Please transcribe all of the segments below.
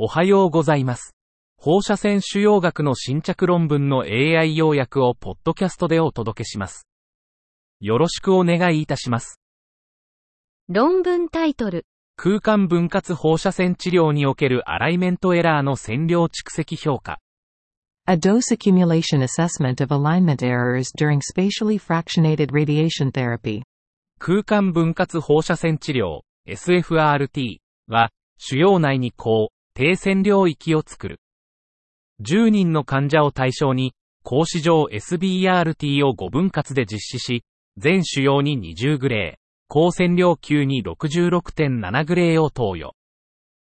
おはようございます。放射線腫瘍学の新着論文の AI 要約をポッドキャストでお届けします。よろしくお願いいたします。論文タイトル、空間分割放射線治療におけるアライメントエラーの線量蓄積評価。A dose accumulation assessment of alignment errors during spatially fractionated radiation therapy. 空間分割放射線治療 SFRT は、腫瘍内に高、低線量域を作る。10人の患者を対象に、格子状 SBRT を5分割で実施し、全腫瘍に20グレー、高線量級に66.7グレーを投与。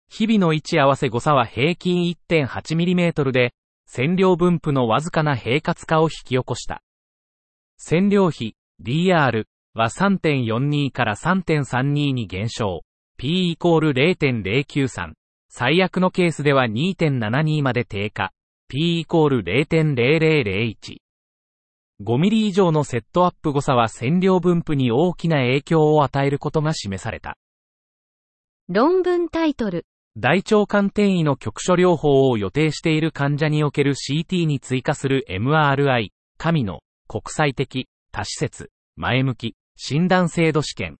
日々の位置合わせ誤差は平均 1.8mm で、線量分布のわずかな平滑化を引き起こした。線量比 DR は3.42から3.32に減少。P イコール0.093。最悪のケースでは2.72まで低下。P イコール0.0001。5ミリ以上のセットアップ誤差は線量分布に大きな影響を与えることが示された。論文タイトル、大腸管転移の局所療法を予定している患者における CT に追加する MRI、神の国際的、多施設、前向き、診断制度試験。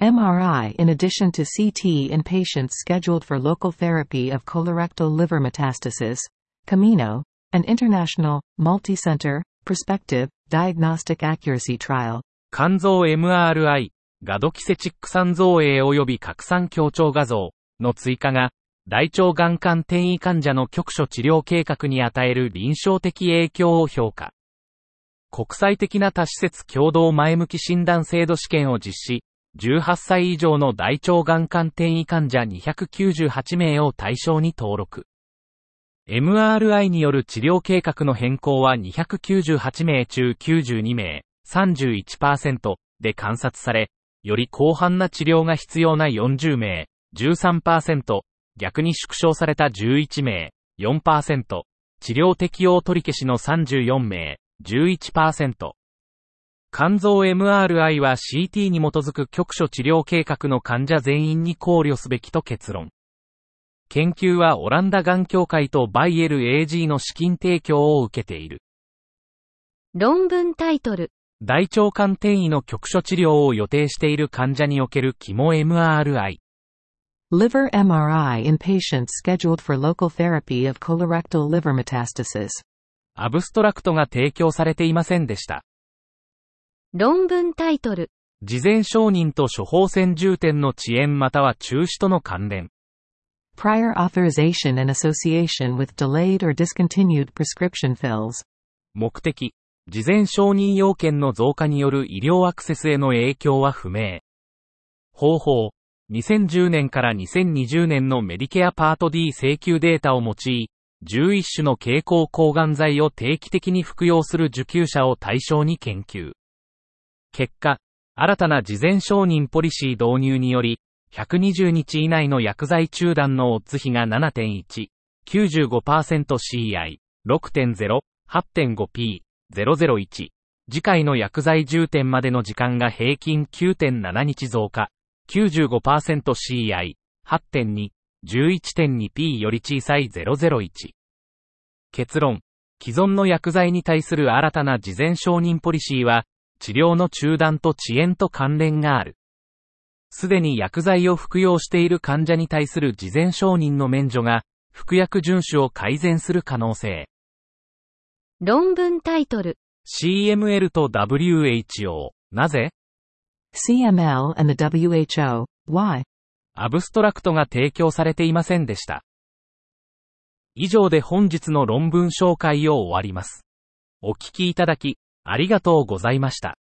MRI in addition to CT in patients scheduled for local therapy of colorectal liver metastasis. Camino, an international, multi-center, prospective, diagnostic accuracy trial. 肝臓 MRI、ガドキセチック酸造影及び拡散強調画像の追加が、大腸がん管転移患者の局所治療計画に与える臨床的影響を評価。国際的な多施設共同前向き診断制度試験を実施、18歳以上の大腸がん管転移患者298名を対象に登録。MRI による治療計画の変更は298名中92名、31%で観察され、より広範な治療が必要な40名、13%、逆に縮小された11名、4%、治療適用取り消しの34名、11%。肝臓 MRI は CT に基づく局所治療計画の患者全員に考慮すべきと結論。研究はオランダがん協会とバイエル AG の資金提供を受けている。論文タイトル、大腸管転移の局所治療を予定している患者における肝 MRI。Liver MRI in patients scheduled for local therapy of colorectal liver metastasis. アブストラクトが提供されていませんでした。論文タイトル、事前承認と処方箋重点の遅延または中止との関連。Prior authorization and association with delayed or discontinued prescription fills. 目的、事前承認要件の増加による医療アクセスへの影響は不明。方法、2010年から2020年のメディケアパート D 請求データを用い、11種の経口抗がん剤を定期的に服用する受給者を対象に研究。結果、新たな事前承認ポリシー導入により、120日以内の薬剤中断のオッズ比が7.1、95%CI、6.0、8.5P、001。次回の薬剤重点までの時間が平均9.7日増加、95%CI、8.2、11.2P より小さい001。結論。既存の薬剤に対する新たな事前承認ポリシーは、治療の中断と遅延と関連がある。すでに薬剤を服用している患者に対する事前承認の免除が、服薬遵守を改善する可能性。論文タイトル、CML と WHO。なぜ？CML and the WHO. Why? アブストラクトが提供されていませんでした。以上で本日の論文紹介を終わります。お聞きいただき、ありがとうございました。